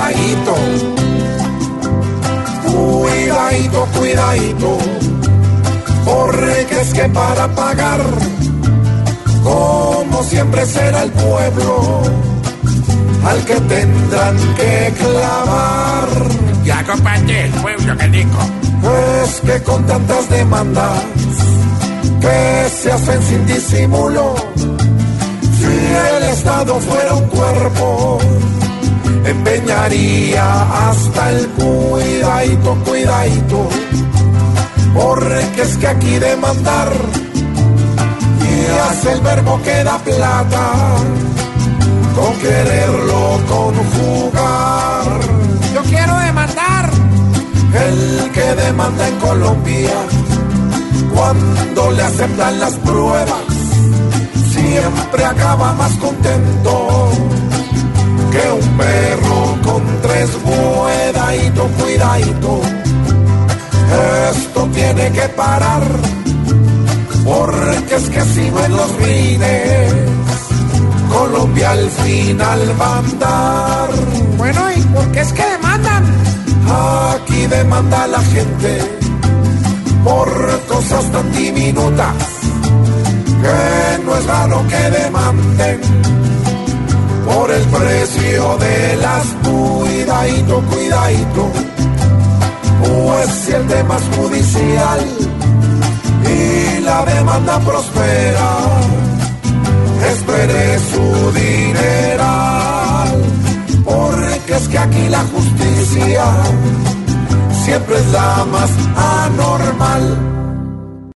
cuidadito, cuidadito, cuidadito, porque es que para pagar, como siempre será el pueblo, al que tendrán que clavar. Ya, compadre, el pueblo que dijo. Es que con tantas demandas que se hacen sin disimulo, si el Estado fuera un cuerpo, empeñaría hasta el cuidadito, cuidadito, porque es que aquí demandar y hace el verbo que da plata, con quererlo conjugar. Yo quiero demandar. El que demanda en Colombia, cuando le aceptan las pruebas, siempre acaba más contento cuidadito. Esto tiene que parar, porque es que si no en los rines, Colombia al final va a andar. Bueno, ¿y por qué es que demandan? Aquí demanda la gente por cosas tan diminutas que no es raro que demanden por el precio de las cuidadito, cuidadito. Pues si el tema es judicial y la demanda prospera, espere su dineral, porque es que aquí la justicia siempre es la más anormal.